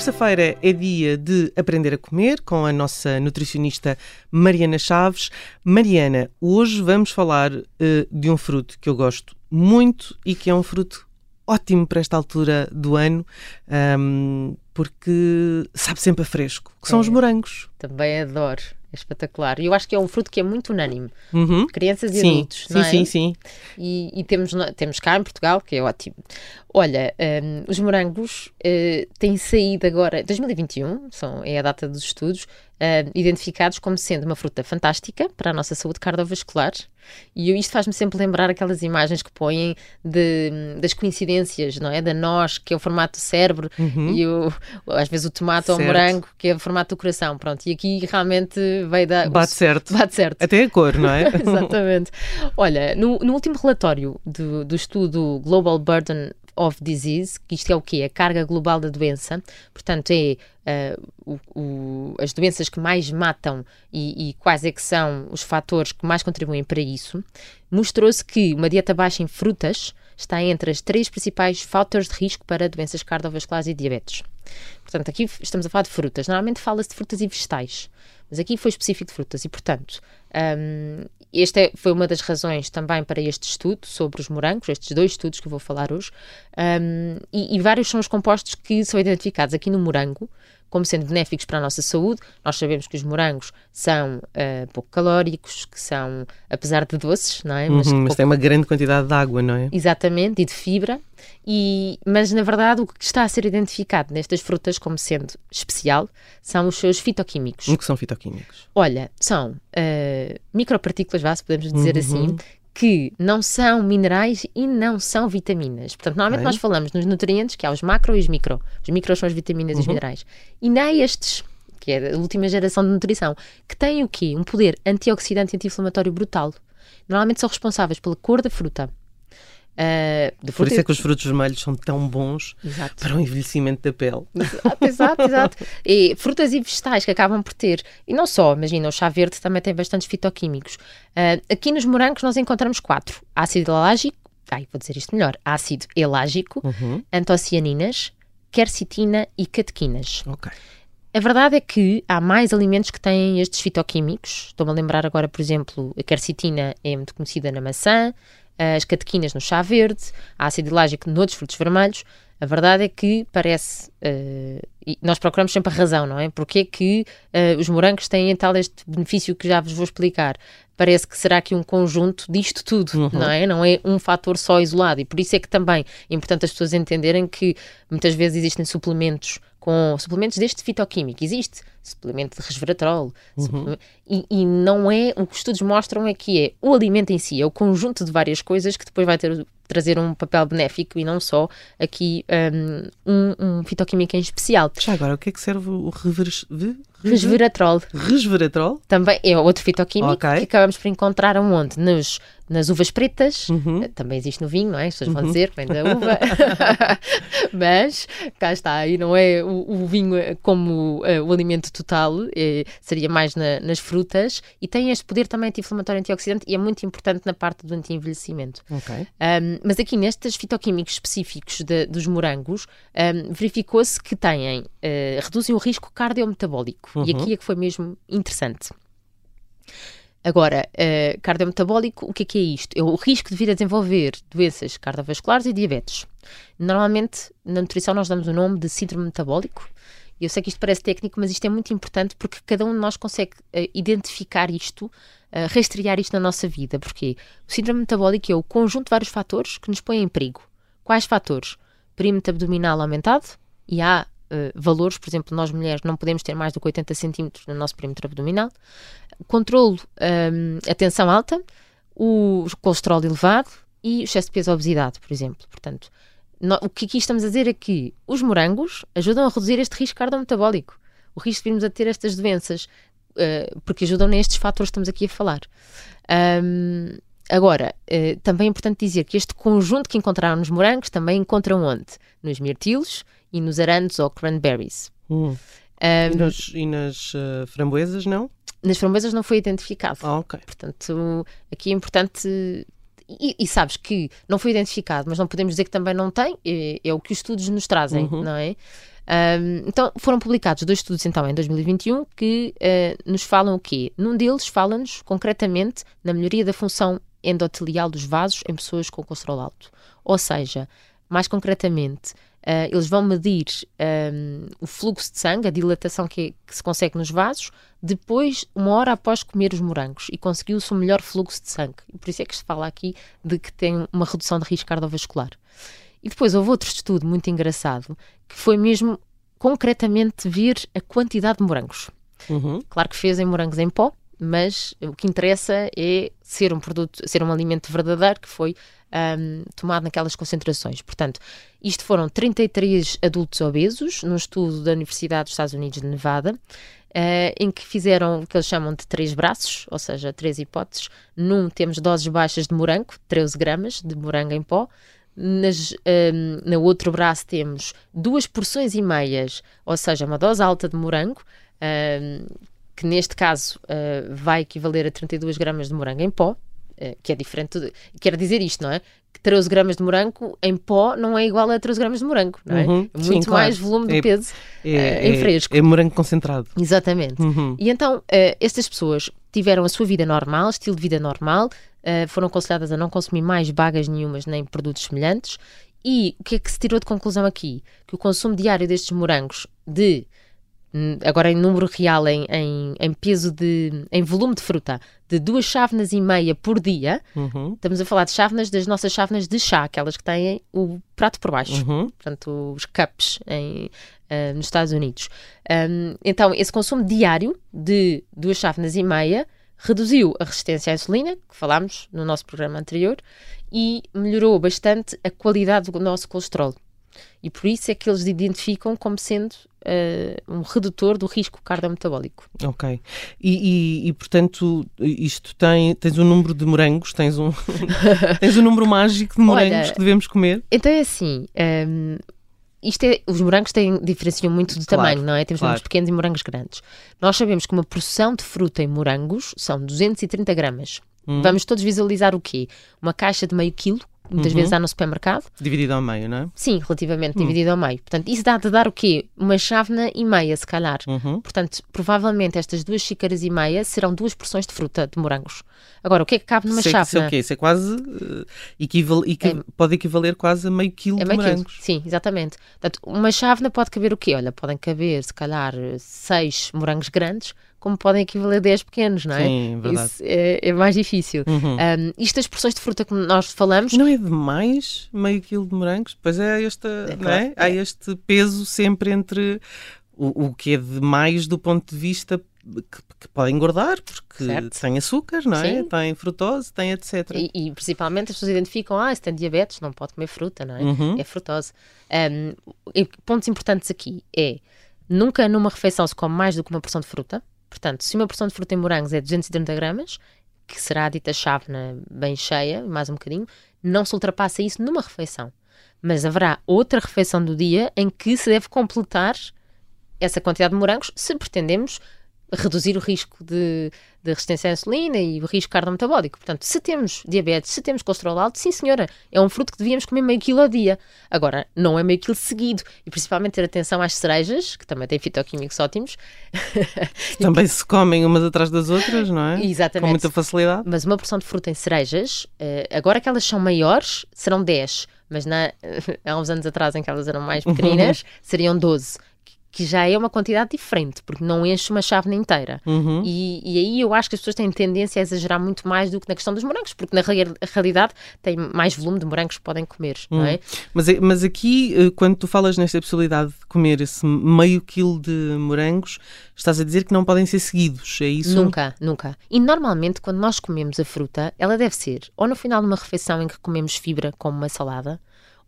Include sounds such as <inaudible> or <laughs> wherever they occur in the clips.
Terça-feira é dia de aprender a comer com a nossa nutricionista Mariana Chaves. Mariana, hoje vamos falar uh, de um fruto que eu gosto muito e que é um fruto ótimo para esta altura do ano, um, porque sabe sempre a fresco, que são É. os morangos. Também adoro. É espetacular. E eu acho que é um fruto que é muito unânime. Uhum. Crianças e Sim, adultos, sim, não é? sim, sim. E, e temos, temos cá em Portugal, que é ótimo. Olha, hum, os morangos eh, têm saído agora, 2021, são, é a data dos estudos, hum, identificados como sendo uma fruta fantástica para a nossa saúde cardiovascular. E isto faz-me sempre lembrar aquelas imagens que põem de, das coincidências, não é? Da noz, que é o formato do cérebro, e o, às vezes o tomate ou o Certo. morango, que é o formato do coração. Pronto, e aqui realmente veio da. Bate certo. Bate certo. Até a cor, não é? <laughs> Exatamente. Olha, no, no último relatório do, do estudo Global Burden of Disease, que isto é o quê? A carga global da doença, portanto é eh, o- o- as doenças que mais matam e, e quais é que são os fatores que mais contribuem para isso, mostrou-se que uma dieta baixa em frutas está entre as três principais fatores de risco para doenças cardiovasculares e diabetes. Portanto, aqui estamos a falar de frutas. Normalmente fala-se de frutas e vegetais, mas aqui foi específico de frutas e, portanto, hum, esta é- foi uma das razões também para este estudo sobre os morangos, estes dois estudos que eu vou falar hoje, hum, e, e vários são os compostos que são identificados aqui no morango como sendo benéficos para a nossa saúde. Nós sabemos que os morangos são ah, pouco calóricos, que são, apesar de doces, não é? Uhum, mas pouco tem uma grande quantidade de água, não é? Exatamente, e de fibra. E, mas, na verdade, o que está a ser identificado nestas frutas como sendo especial são os seus fitoquímicos. O que são fitoquímicos? Olha, são ah, micropartículas, vá, se podemos dizer Uhum. assim, que não são minerais e não são vitaminas. Portanto, normalmente nós falamos nos nutrientes que há os macro e os micro. Os micros são as vitaminas Uhum. e os minerais. E não há estes, que é a última geração de nutrição, que têm o quê? Um poder antioxidante e anti-inflamatório brutal. Normalmente são responsáveis pela cor da fruta. Da Por isso é que os frutos vermelhos são tão bons Exato. para o envelhecimento da pele. Exato, exato. E frutas e vegetais que acabam por ter. E não só, imagina, o chá verde também tem bastantes fitoquímicos. Ah, aqui nos morangos nós encontramos quatro: ácido elágico, ai, vou dizer isto melhor, ácido elágico, Uhum. antocianinas, quercetina e catequinas. Ok. A verdade é que há mais alimentos que têm estes fitoquímicos. Estou-me a lembrar agora, por exemplo, a quercetina é muito conhecida na maçã, as catequinas no chá verde, a ácido elágico noutros frutos vermelhos. A verdade é que parece. e nós procuramos sempre a razão, não é? Porque é que eh, os morangos têm tal este benefício que já vos vou explicar? Parece que será aqui um conjunto disto tudo, não é? Não é um fator só isolado. E por isso é que também é importante as pessoas entenderem que muitas vezes existem suplementos com suplementos deste fitoquímico. Existe suplemento de resveratrol. suplemento- E, e não é. O que os estudos mostram é que é o alimento em si, é o conjunto de várias coisas que depois vai ter, trazer um papel benéfico e não só aqui um, um fitoquímico em especial. Já agora, o que é que serve o Resveratrol resveratrol? também é outro fitoquímico Ok. que acabamos por encontrar aonde? Nos, nas uvas pretas, Uhum. eh, também existe no vinho, não é? As pessoas vão dizer que vem da uva, <laughs> mas cá está, aí não é o, o vinho eh, como eh, o alimento total, eh, seria mais na- nas frutas e tem este poder também anti-inflamatório e antioxidante e é muito importante na parte do anti-envelhecimento. Ok. Um, mas aqui nestes fitoquímicos específicos de- dos morangos, um, verificou-se que têm, uh, reduzem o risco cardiometabólico. E Uhum. aqui é que foi mesmo interessante. Agora, uh, cardiometabólico, o que é que é isto? É o risco de vir a desenvolver doenças cardiovasculares e diabetes. Normalmente, na nutrição, nós damos o nome de síndrome metabólico. Eu sei que isto parece técnico, mas isto é muito importante porque cada um de nós consegue uh, identificar isto, uh, rastrear isto na nossa vida. Porque o síndrome metabólico é o conjunto de vários fatores que nos põem em perigo. Quais fatores? Perímetro abdominal aumentado e há uh, valores, por exemplo, nós mulheres não podemos ter mais do que 80 centímetros no nosso perímetro abdominal. Controlo, um, a tensão alta, o colesterol elevado e o excesso de peso, obesidade, por exemplo. Portanto, no- o que aqui estamos a dizer é que os morangos ajudam a reduzir este risco cardiometabólico, o risco de virmos a ter estas doenças, eh, porque ajudam nestes fatores que estamos aqui a falar. Ahm, agora, eh, também é importante dizer que este conjunto que encontraram nos morangos também encontram onde? Nos mirtilos e nos arandos ou cranberries. Hum. Ahm, E, nos- e nas eh, framboesas, não? nas framboesas não foi identificado. Ah, ok. Portanto, aqui é importante. E, e sabes que não foi identificado, mas não podemos dizer que também não tem, é, é o que os estudos nos trazem, Uhum. não é? Um, então, foram publicados dois estudos, então, em 2021, que uh, nos falam o quê? Num deles, fala-nos, concretamente, na melhoria da função endotelial dos vasos em pessoas com colesterol alto. Ou seja, mais concretamente, Uh, eles vão medir um, o fluxo de sangue, a dilatação que, que, se consegue nos vasos, depois, uma hora após comer os morangos, e conseguiu-se um melhor fluxo de sangue. E por isso é que se fala aqui de que tem uma redução de risco cardiovascular. E depois houve outro estudo muito engraçado, que foi mesmo concretamente ver a quantidade de morangos. Uhum. Claro que fez em morangos em pó, mas o que interessa é ser um produto, ser um alimento verdadeiro que foi um, tomado naquelas concentrações. Portanto, isto foram 33 adultos obesos num estudo da Universidade dos Estados Unidos de Nevada. Uh, em que fizeram o que eles chamam de três braços, ou seja, três hipóteses. Num temos doses baixas de morango, 13 gramas de morango em pó. Nas, um, no outro braço temos duas porções e meias, ou seja, uma dose alta de morango, um, que neste caso uh, vai equivaler a 32 gramas de morango em pó, uh, que é diferente. De, quer dizer isto, não é? Que 13 gramas de morango em pó não é igual a 13 gramas de morango, não é? Uhum, é muito sim, mais claro. volume de é, peso é, uh, em fresco. É, morango concentrado. Exatamente. Uhum. E então, estas pessoas tiveram a sua vida normal, estilo de vida normal, foram aconselhadas a não consumir mais bagas nenhumas nem produtos semelhantes. E o que é que se tirou de conclusão aqui? Que o consumo diário destes morangos de agora em número real, em, em, em, peso de, em volume de fruta, de duas chávenas e meia por dia, uhum. estamos a falar de chávenas das nossas chávenas de chá, aquelas que têm o prato por baixo, uhum. portanto, os cups em, uh, nos Estados Unidos. Um, então, esse consumo diário de duas chávenas e meia reduziu a resistência à insulina, que falámos no nosso programa anterior, e melhorou bastante a qualidade do nosso colesterol. E por isso é que eles identificam como sendo uh, um redutor do risco cardiometabólico. Ok. E, e, e, portanto, isto tem, tens um número de morangos, tens um, <laughs> tens um número mágico de morangos Olha, que devemos comer? Então é assim. Um, ehm, isto é, os morangos têm, diferenciam muito de claro, tamanho, não é? Temos claro. morangos pequenos e morangos grandes. Nós sabemos que uma porção de fruta em morangos são 230 gramas. Hum. Vamos todos visualizar o quê? Uma caixa de meio quilo muitas uhum. vezes há no supermercado. Dividido ao meio, não é? Sim, relativamente uhum. dividido ao meio. Portanto, isso dá de dar o quê? Uma chávena e meia, se calhar. Uhum. Portanto, provavelmente estas duas xícaras e meia serão duas porções de fruta de morangos. Agora, o que é que cabe numa sei, chávena? Sei o quê? Isso é quase. Uh, equival, equi é, pode equivaler quase a meio quilo é meio de morangos. Quilo. Sim, exatamente. Portanto, uma chávena pode caber o quê? Olha, podem caber, se calhar, seis morangos grandes como podem equivaler a 10 pequenos, não é? Sim, verdade. Isso é, é mais difícil. Uhum. Um, isto das porções de fruta que nós falamos. Não é demais meio quilo de morangos? Pois é, esta, é, não é? Há este peso sempre entre o, o que é demais do ponto de vista que, que pode engordar, porque certo. tem açúcar, não é? Sim. Tem frutose, tem etc. E, e, principalmente as pessoas identificam, ah, se tem diabetes, não pode comer fruta, não é? Uhum. É frutose. Um, pontos importantes aqui é, nunca numa refeição se come mais do que uma porção de fruta, Portanto, se uma porção de fruta em morangos é 230 gramas, que será a dita chávena bem cheia, mais um bocadinho, não se ultrapassa isso numa refeição. Mas haverá outra refeição do dia em que se deve completar essa quantidade de morangos se pretendemos reduzir o risco de, de, resistência à insulina e o risco cardiometabólico. Portanto, se temos diabetes, se temos colesterol alto, sim senhora, é um fruto que devíamos comer meio quilo ao dia. Agora, não é meio quilo seguido. E principalmente ter atenção às cerejas, que também têm fitoquímicos ótimos. <laughs> Também se comem umas atrás das outras, não é? Exatamente. Com muita facilidade. Mas uma porção de fruta em cerejas, eh, agora que elas são maiores, serão 10. Mas na, <laughs> há uns anos atrás, em que elas eram mais <laughs> pequeninas, seriam 12 que já é uma quantidade diferente, porque não enche uma chávena inteira. Uhum. E, e, aí eu acho que as pessoas têm tendência a exagerar muito mais do que na questão dos morangos, porque na realidade tem mais volume de morangos que podem comer, uhum. não é? Mas, mas aqui, eh, quando tu falas nesta possibilidade de comer esse meio quilo de morangos, estás a dizer que não podem ser seguidos, é isso? Nunca, nunca. E normalmente, quando nós comemos a fruta, ela deve ser ou no final de uma refeição em que comemos fibra, como uma salada,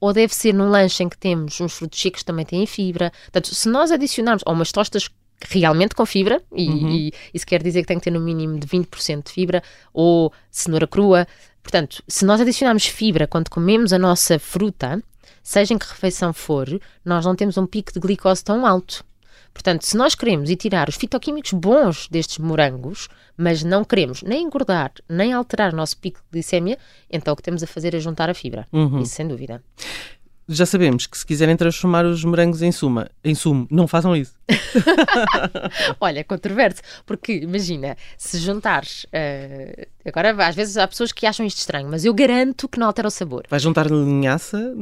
ou deve ser num lanche em que temos uns frutos secos que também têm fibra. Portanto, se nós adicionarmos, ou umas tostas realmente com fibra, e, uhum. e isso quer dizer que tem que ter no mínimo de 20% de fibra, ou cenoura crua. Portanto, se nós adicionarmos fibra quando comemos a nossa fruta, seja em que refeição for, nós não temos um pico de glicose tão alto. Portanto, se nós queremos ir tirar os fitoquímicos bons destes morangos, mas não queremos nem engordar, nem alterar o nosso pico de glicemia, então o que temos a fazer é juntar a fibra. Uhum. Isso sem dúvida. Já sabemos que se quiserem transformar os morangos em suma, em sumo, não façam isso. <laughs> Olha, controverso, porque imagina, se juntares. Uh, agora, às vezes há pessoas que acham isto estranho, mas eu garanto que não altera o sabor. Vai juntar linhaça?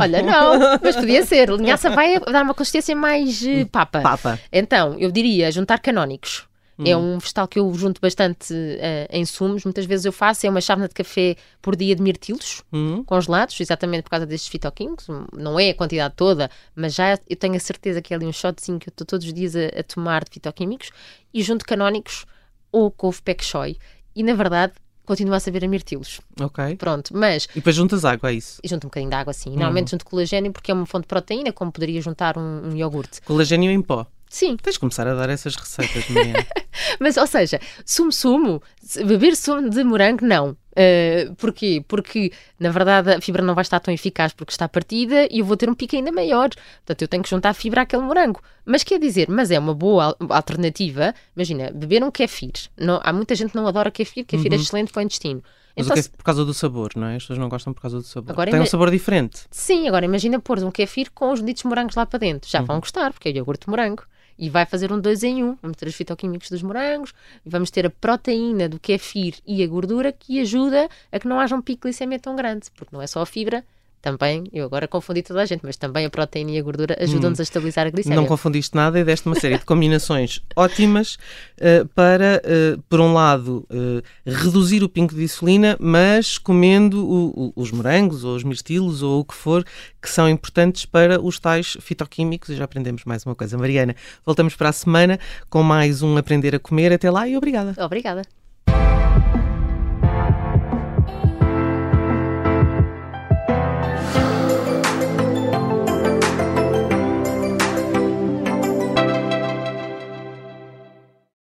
Olha, <laughs> não, mas podia ser. Linhaça vai dar uma consistência mais uh, papa. Papa. Então, eu diria juntar canónicos. É hum. um vegetal que eu junto bastante uh, em sumos. Muitas vezes eu faço, é uma chávena de café por dia de mirtilos hum. congelados, exatamente por causa destes fitoquímicos. Não é a quantidade toda, mas já eu tenho a certeza que é ali um shotzinho que eu estou todos os dias a, a tomar de fitoquímicos. E junto canónicos ou couve pek choi. E na verdade continua a saber a mirtilos. Ok. Pronto, mas... E depois juntas água, é isso? E junto um bocadinho de água, sim. Normalmente junto colagênio porque é uma fonte de proteína, como poderia juntar um, um iogurte. Colagênio em pó? Sim. Tens de começar a dar essas receitas, Mariana. <laughs> Mas, ou seja, sumo-sumo, beber sumo de morango, não. Uh, porquê? Porque, na verdade, a fibra não vai estar tão eficaz porque está partida e eu vou ter um pico ainda maior. Portanto, eu tenho que juntar a fibra àquele morango. Mas quer dizer, mas é uma boa alternativa. Imagina, beber um kefir. Não, há muita gente que não adora kefir, kefir é uhum. é excelente para o intestino. Mas então, o kefir por causa do sabor, não é? As pessoas não gostam por causa do sabor. Agora, Tem um sabor diferente. Sim, agora imagina pôr um kefir com os ditos morangos lá para dentro. Já uhum. vão gostar, porque é iogurte de morango e vai fazer um dois em um. Vamos ter os fitoquímicos dos morangos, e vamos ter a proteína do kefir e a gordura que ajuda a que não haja um pico glicemia tão grande, porque não é só a fibra, também, eu agora confundi toda a gente, mas também a proteína e a gordura ajudam-nos hum, a estabilizar a glicemia. Não confundiste nada e deste uma série de combinações <laughs> ótimas uh, para, uh, por um lado, uh, reduzir o pinco de insulina, mas comendo o, o, os morangos ou os mirtilos ou o que for, que são importantes para os tais fitoquímicos. E já aprendemos mais uma coisa. Mariana, voltamos para a semana com mais um Aprender a Comer. Até lá e obrigada. Obrigada.